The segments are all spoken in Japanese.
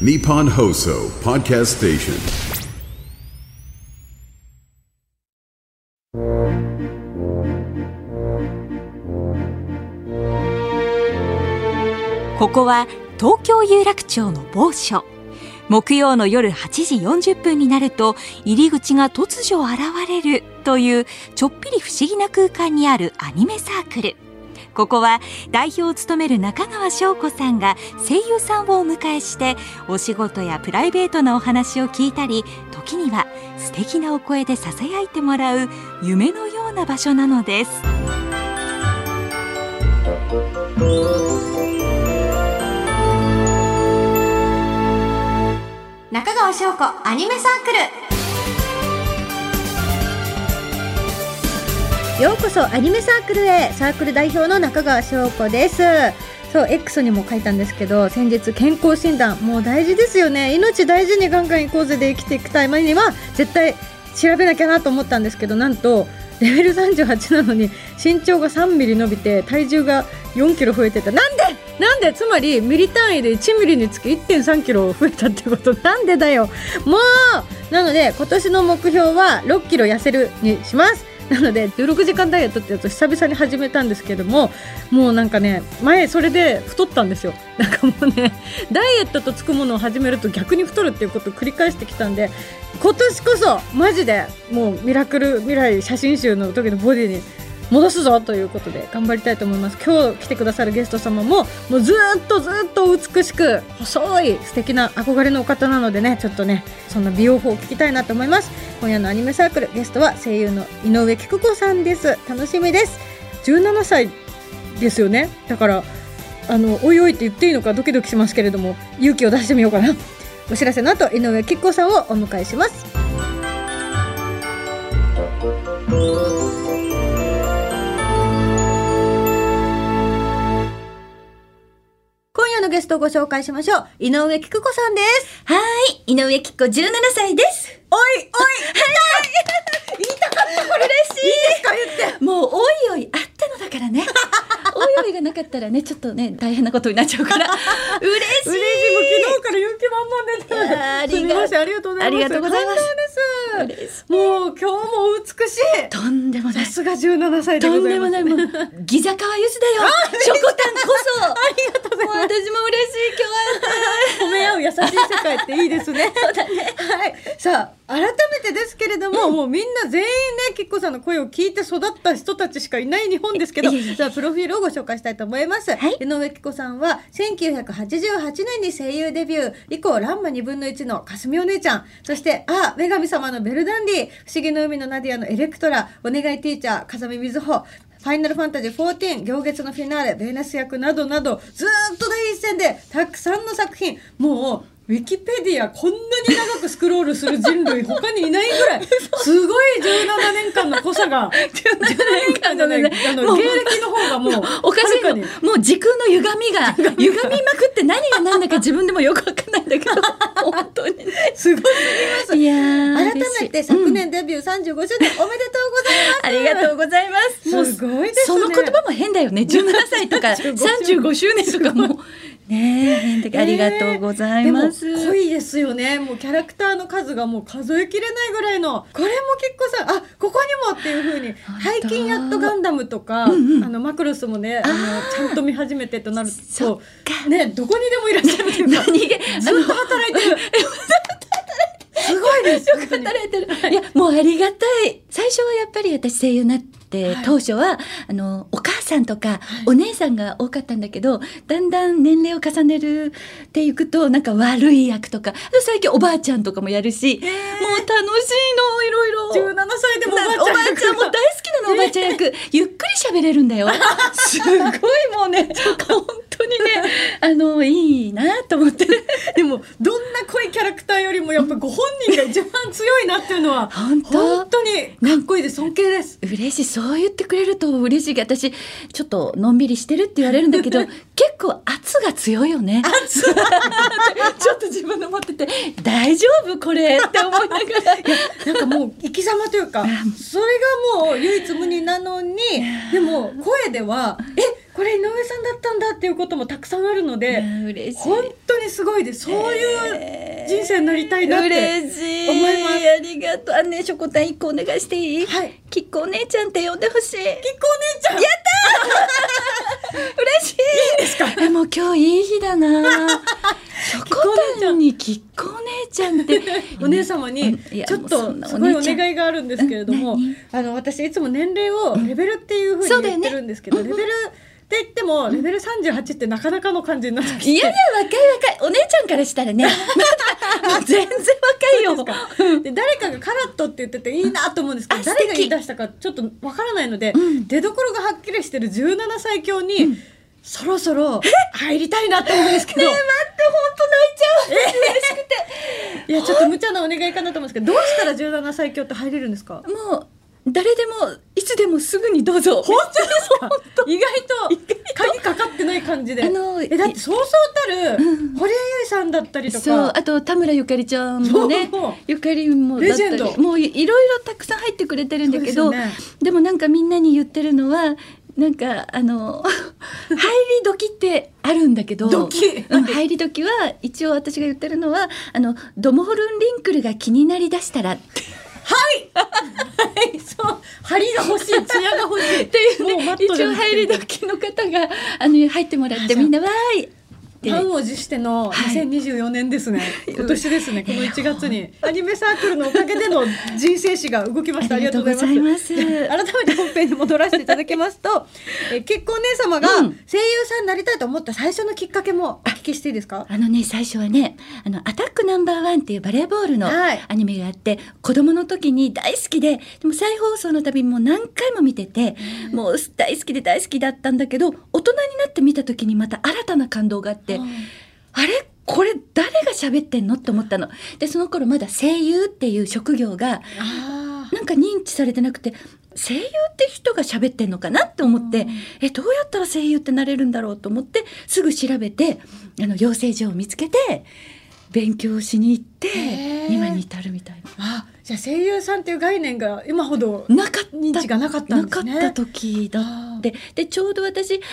Nippon Hoso Podcast Station. ここは東京有楽町の某所木曜の夜8時40分になると入り口が突如現れるというちょっぴり不思議な空間にあるアニメサークルここは代表を務める中川翔子さんが声優さんをお迎えしてお仕事やプライベートなお話を聞いたり時には素敵なお声でささやいてもらう夢のような場所なのです。中川翔子アニメサークル。ようこそアニメサークルへ。サークル代表の中川翔子です。そう X にも書いたんですけど先日健康診断もう大事ですよね。命大事にガンガン行こうぜで生きていくためには絶対調べなきゃなと思ったんですけどなんとレベル38なのに身長が3ミリ伸びて体重が4キロ増えてた。なんでなんでつまりミリ単位で1ミリにつき1.3キロ増えたってこと？なんでだよ。もうなので今年の目標は6キロ痩せるにします。なので16時間ダイエットってやつを久々に始めたんですけどももうなんかね前それで太ったんですよ。なんかもうねダイエットとつくものを始めると逆に太るっていうことを繰り返してきたんで今年こそマジでもうミラクル未来写真集の時のボディに戻すぞということで頑張りたいと思います。今日来てくださるゲスト様ももうずっとずっと美しく細い素敵な憧れのお方なのでねちょっとねそんな美容法を聞きたいなと思います。今夜のアニメサークルゲストは声優の井上菊子さんです。楽しみです。17歳ですよね。だからあのおいおいって言っていいのかドキドキしますけれども勇気を出してみようかな。お知らせの後井上菊子さんをお迎えします。ゲストをご紹介しましょう。井上菊子さんです。はい。井上きっ子17歳です。おいおい。言いたかったこれ。嬉しい。いいですか言って。もうおいおいあったのだからね。おいおいがなかったらねちょっとね大変なことになっちゃうから。嬉しい。嬉しい。もう昨日から勇気満々で。いやーありがすみませんありがとうございます。ありがとうございます。もう今日も美しい。とんでもない。さすが17歳でとんございます。でもない。もうギザカワユスだよ。ショコタンこそ。ありがとう私も嬉しい今日は褒め合う優しい世界っていいですね。そうだね。はい。さあ改めてですけれども、もうみんな全員ねきっこさんの声を聞いて育った人たちしかいない日本ですけど、いえいえじゃあプロフィールをご紹介したいと思います。はい井上きっこさんは1988年に声優デビュー以降ランマ2分の1のかすみお姉ちゃん、そしてあ女神様のベルダンディ、不思議の海のナディアのエレクトラ、お願いティーチャー風見瑞穂。ファイナルファンタジー14、行月のフィナーレ、ベーナス役などなど、ずーっと第一線でたくさんの作品、もう、ウィキペディアこんなに長くスクロールする人類 他にいないぐらい。すごい17年間の濃さが。17年間じゃないあのもう芸歴の方がもうおかしいの。もう時空の歪みが 歪み。まくって何が何だか自分でもよくわかんないんすごすぎます。いやー改めて昨年デビュー35周年おめでとうございます、ありがとうございます。もうすごいですね。その言葉も変だよね。17歳とか35周年とかも。ねえ、ありがとうございます。でも濃いですよね。もうキャラクターの数がもう数えきれないぐらいの。これも結構さあここにもっていう風に。当。最近やっとガンダムとか、うんうん。あのマクロスもねあのちゃんと見始めてとなるとねどこにでもいらっしゃるというか。何気ずっと働いてるすごいですよく働いてる。いや、もうありがたい。最初はやっぱり私声優になって、はい。当初は、あの、お母さんとか、お姉さんが多かったんだけど、だんだん年齢を重ねるっていくと、なんか悪い役とか、最近おばあちゃんとかもやるし、もう楽しいの、いろいろ。17歳でもおばあちゃん。おばあちゃんも大好きなのおばあちゃん役。ゆっくり喋れるんだよ。すごいもうね 本当にねあのいいなと思って。でもどんな濃いキャラクターよりもやっぱご本人が一番強いなっていうのは本当？にかっこいいです尊敬です嬉しいそう言ってくれると嬉しい。私ちょっとのんびりしてるって言われるんだけど 結構圧が強いよね。圧ちょっと自分で思ってて大丈夫これって思いながら。なんかもう生き様というかそれがもう唯一無二なのにでも声では「えこれ井上さんだったんだっていうこともたくさんあるのいで本当にすごいです。そういう人生になりたいなって、思います。ありがとう。あねしょこたん一個お願いしていい？はい。きっこお姉ちゃんって呼んでほしい。きっこお姉ちゃん。や嬉しい。いいですか？もう今日いい日だな。しょこたんにきっこお姉ちゃんって。お姉様にちょっとすごいお願いがあるんですけれども、あの私いつも年齢をレベルっていうふうに言ってるんですけど、レベルって言ってもレベル38ってなかなかの感じになってきて。いやいや若い若い。お姉ちゃんからしたらね。全然若いよ。で誰かがカラットって言ってていいなと思うんですけどあ誰が言い出したかちょっとわからないので、うん。出どころがはっきりしてる17歳強に、そろそろ入りたいなと思うんですけど、ねえ待って本当泣いちゃう。嬉しくて。いやちょっと無茶なお願いかなと思うんですけどどうしたら17歳強って入れるんですか？もう誰でもいつでもすぐにどうぞ。本当ですか？意外と鍵かかってない感じで。あのえだってそうそうたるうん。堀江由衣さんだったりとそうかあと田村ゆかりちゃんもねゆかりもだったりもういいろいろたくさん入ってくれてるんだけどで,、ね。もなんかみんなに言ってるのはなんかあの 入り時ってあるんだけど時？うん入り時は一応私が言ってるのはあのドモホルンリンクルが気になりだしたらってはい。そう。張りが欲しい艶が欲しい。っていうね一応入り時の方があの入ってもらってみんなわーい。満を持してのはい。2024年ですね、今年ですねこの1月に。アニメサークルのおかげでの人生史が動きました。ありがとうございます。改めて本編に戻らせていただきますとえ結婚姉様がうん。声優さんになりたいと思った最初のきっかけもきしていいですか？あのね最初はね「あのアタックナンバーワン」っていうバレーボールのはい。アニメがあって、子供の時に大好きででも再放送のたびにもう何回も見てて、もう大好きで大好きだったんだけど大人になって見た時にまた新たな感動があって、あれ？これ誰が喋ってんの？って思ったの。でその頃まだ声優っていう職業があなんか認知されてなくて声優って人が喋ってんのかなって思って、えどうやったら声優ってなれるんだろうと思ってすぐ調べてあの養成所を見つけて勉強しに行って今に至るみたいあじゃあ声優さんっていう概念が今ほどな。なかった。認知がなかったんですね。なかった時だあって。でちょうど私中学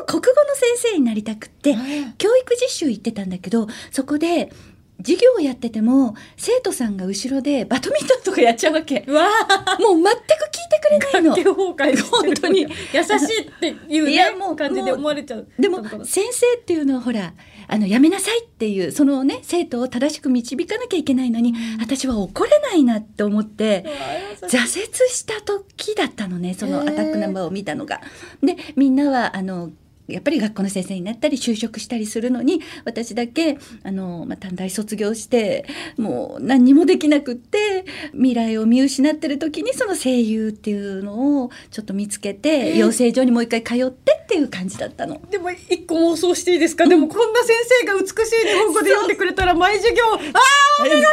の国語の先生になりたくってはい。教育実習行ってたんだけどそこで授業をやってても生徒さんが後ろでバドミントンとかやっちゃうわけ。うわあもう全く聞いてくれないの。環境崩壊本当に。優しいっていう、ね、いやもう感じで思われちゃう。でも先生っていうのはほらあのやめなさいっていうそのね生徒を正しく導かなきゃいけないのに、私は怒れないなって思って挫折した時だったのねそのアタックナンバーを見たのが。でみんなはあのやっぱり学校の先生になったり就職したりするのに私だけあの、まあ、短大卒業してもう何にもできなくって未来を見失ってる時にその声優っていうのをちょっと見つけて、養成所にもう一回通ってっていう感じだったの。でも一個妄想していいですか、でもこんな先生が美しい日本語で読んでくれたら毎授業あーお女神様っ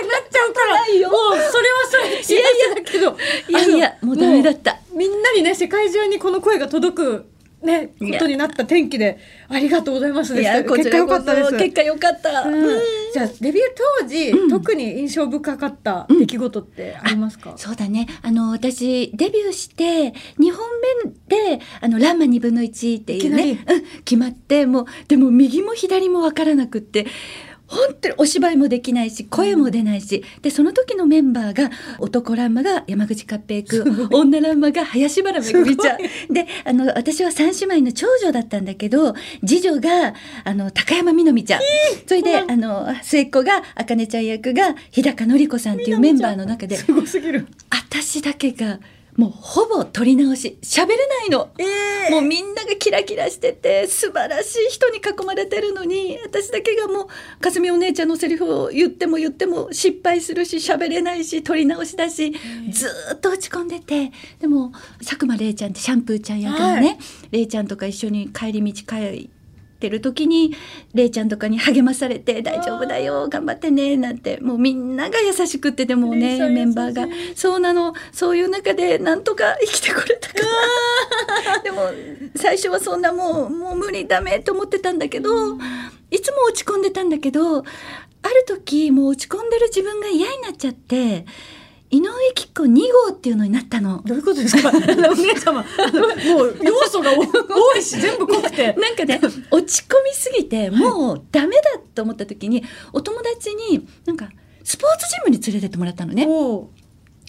てなっちゃうから。もうそれはそれで幸せだけど。いやいやもうダメだった。みんなにね世界中にこの声が届くねことになった天気でありがとうございますでいやこち結果良かったです。結果良かった。うん。うん。じゃあデビュー当時、特に印象深かった出来事ってありますか、そうだね。あの、私、デビューして、2本目で、あの、ランマ2分の1っていうね、決まって、もう、でも右も左もわからなくって、本当にお芝居もできないし、声も出ないし、で、その時のメンバーが、男ランマが山口勝平君、女ランマが林原めぐみちゃん。で、あの、私は三姉妹の長女だったんだけど、次女が、あの、高山みのみちゃん。それで、あの、末っ子が、あかねちゃん役が、日高のり子さんっていうメンバーの中で、すごすぎる。私だけがもうほぼ取り直し。喋れないの、えもうみんながキラキラしてて素晴らしい人に囲まれてるのに私だけがもうかすみお姉ちゃんのセリフを言っても言っても失敗するし喋れないし取り直しだしずーっと落ち込んでて。でも佐久間れいちゃんってシャンプーちゃん役のね、はれいちゃんとか一緒に帰り道帰ってる時にれいちゃんとかに励まされて「大丈夫だよ頑張ってね」なんてもうみんなが優しくってでもねメンバーが。そうなの。そういう中でなんとか生きてこれたから でも最初はそんなもうもう無理ダメと思ってたんだけどいつも落ち込んでたんだけどある時もう落ち込んでる自分が嫌になっちゃって井上貴子2号っていうのになったの。どういうことですか？お姉様。もう要素がお多いし 全部濃くて。なんかね落ち込みすぎてもうダメだと思った時にお友達になんかスポーツジムに連れてってもらったのね。お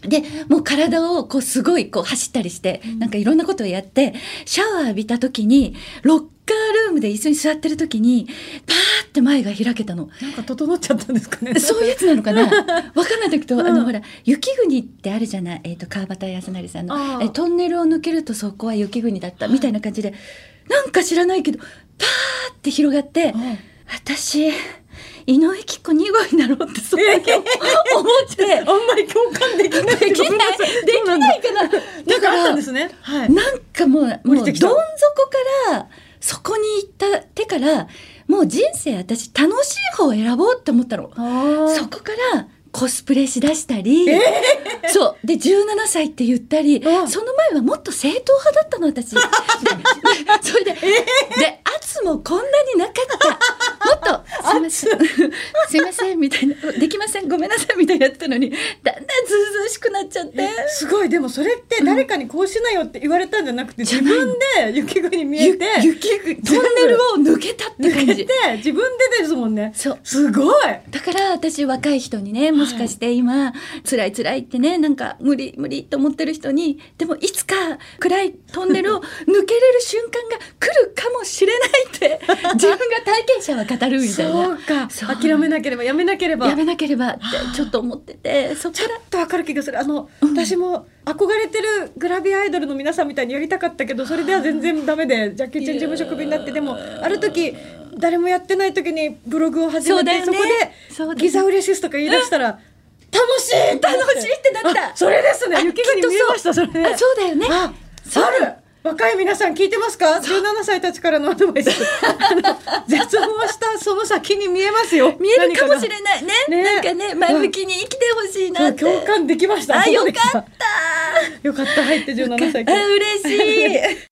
でもう体をこうすごいこう走ったりして、なんかいろんなことをやってシャワー浴びた時にロッカールームで椅子に座ってる時にパーって前が開けたの。なんか整っちゃったんですかね。そういうやつなのかな。わかんないんだけど、うん。あのほら雪国ってあるじゃない、えー、と川端康成さんの。えトンネルを抜けるとそこは雪国だったみたいな感じで。なんか知らないけどパーって広がって私井上貴子2号になろうってその時思って、あんまり共感できない。できない。できないかな。だからかあったんですね。はい。なんかもう、もうどん底から、そこに行った手から、もう人生私楽しい方を選ぼうって思ったの。そこからコスプレしだしたり、そう。で、17歳って言ったり、うんその前はもっと正統派だったの、私。それで、で、圧もこんなになかった。もっと、すいません。すいません、みたいな。できません、ごめんなさい、みたいなやってたのに、だんだんずうずうしくなっちゃって。すごい。でもそれって誰かにこうしなよって言われたんじゃなくて自じゃない。分で雪国に見えゆて雪国トンネルを抜けたって感じ。抜けて。自分でですもんね。そう。すごい。だから私若い人にねもしかして今、辛い辛いってねなんか無理無理と思ってる人にでもいつか暗いトンネルを抜けれる瞬間が来るかもしれないって 自分が体験者は語るみたいそうな。か。そう。諦めなければやめなければ。やめなければってちょっと思っててそこからちょっとわかる気がする。あの、私も憧れてるグラビアアイドルの皆さんみたいにやりたかったけどそれでは全然ダメでジャッキー・チェン事務所クビになってでもある時誰もやってない時にブログを始めてそ,、こでギザウレシスとか言い出したら楽しい楽しいってなった。あそれですね。雪国見えましたそれそうだよね。あある若い皆さん聞いてますか？17歳たちからのアドバイス。絶望したその先に見えますよ。見えるかもしいれない。ねね。なんかね前向きに生きてほしいなって。共感できました。あよかった。よかった。入って17歳あ嬉しい。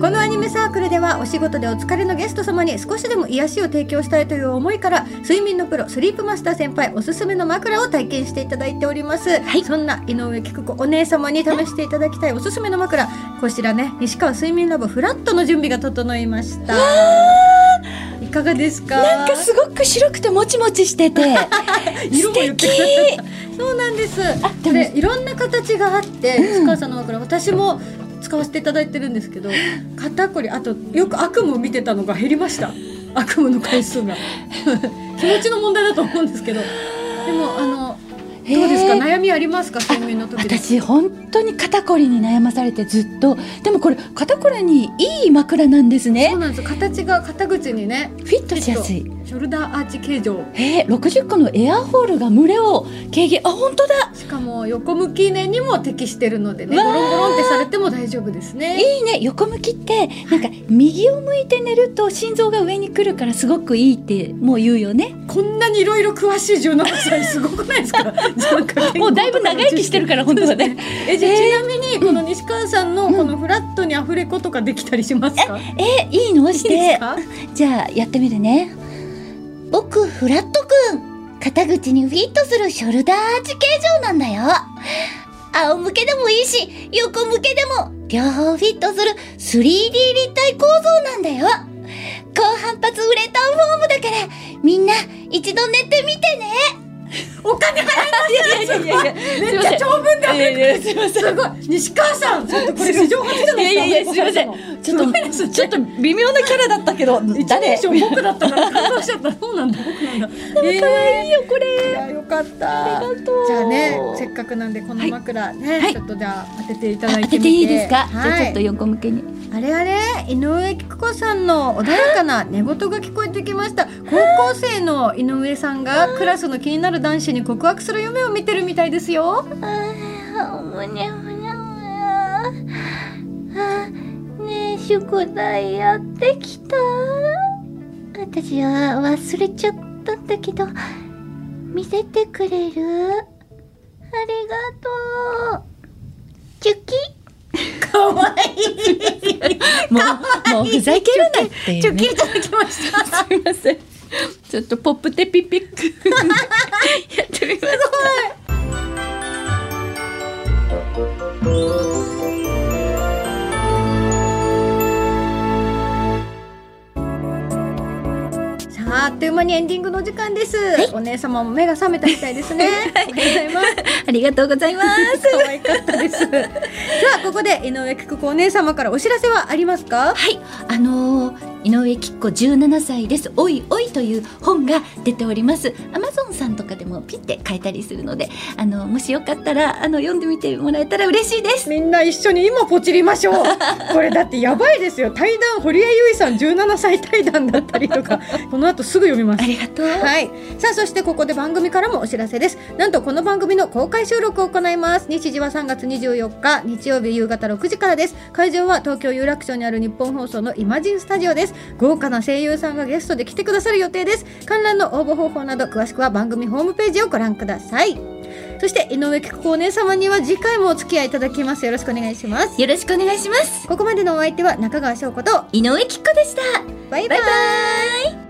このアニメサークルではお仕事でお疲れのゲスト様に少しでも癒しを提供したいという思いから睡眠のプロスリープマスター先輩おすすめの枕を体験していただいております、そんな井上菊子お姉様に試していただきたいおすすめの枕。こちらね西川睡眠ラボフラットの準備が整いました。いかがですか？なんかすごく白くてもちもちしてて。素 色も言っそうなんです。でいろんな形があって西川さんの枕私も使わせていただいてるんですけど肩こりあとよく悪夢を見てたのが減りました。悪夢の回数が。気持ちの問題だと思うんですけど。でもあのどうですか？悩みありますか？睡眠の時で。私本当に肩こりに悩まされてずっと。でもこれ肩こりにいい枕なんですそうねなんです。形が肩口にねフィットしやすい。ショルダーアーチ形状。えー、60個のエアホールが群れを軽減。あ本当だ。しかも横向き寝にも適してるのでねゴロンゴロンってされても大丈夫ですね。いいね。横向きってなんか右を向いて寝ると心臓が上に来るからすごくいいってもう言うよね。こんなにいろいろ詳しい17歳すごくないですか？もうだいぶ長生きしてるから本当はね。えじゃあちなみにこの西川さんのこのフラットにアフレコとかできたりしますか、えいいの？しいいでてじゃあやってみるね。僕フラットくん肩口にフィットするショルダーアーチ形状なんだよ。仰向けでもいいし横向けでも両方フィットする 3D 立体構造なんだよ。高反発ウレタンフォームだからみんな一度寝てみてねお金払いますいやい。やいやめっちゃ長文でアフレコいやいやすいませんすごい西川さんちょっとこれ史上初じゃないですかいやいやすいませんちょっとちょっと微妙なキャラだったけど一人称僕だったから感動しちゃったそうなんだ僕なんだ可愛いよこいれやよかったありがとうじゃあねせっかくなんでこの枕ね、ちょっとじゃあ当てていただいてみて当てていいですか、じゃあちょっと横向けにあれあれ井上貴子さんの穏やかな寝言が聞こえてきました。高校生の井上さんがクラスの気になる男子に告白する夢を見てるみたいですよ。あむにゃむにゃあねえ宿題やってきた。私は忘れちゃったんだけど見せてくれる。ありがとう。チュキかわいい。もうもうふざけるなっていう、ね、チョキいただきました。すいません。ちょっとポップテピピック。やってみます。さああっという間にエンディングの時間です、お姉様も目が覚めたみたいですね、ありがとうございます。ありがとうございます。可愛かったです。さあここで井上久子お姉様からお知らせはありますか？はい、あのー井上きっ子17歳です。おいおいという本が出ております。アマゾンさんとかでもピッて買えたりするので、あのもしよかったらあの読んでみてもらえたら嬉しいです。みんな一緒に今ポチりましょう これだってやばいですよ対談堀江由衣さん17歳対談だったりとかこの後すぐ読みますありがとう。はい。さあ、そしてここで番組からもお知らせです。なんとこの番組の公開収録を行います。日時は3月24日、日曜日夕方6時からです。会場は東京有楽町にある日本放送のイマジンスタジオです。豪華な声優さんがゲストで来てくださる予定です。観覧の応募方法など詳しくは番組ホームページをご覧ください。そして井上菊子お姉様には次回もお付き合いいただきます。よろしくお願いします。よろしくお願いします。ここまでのお相手は中川翔子と井上きっ子でした。バイバイバイバイ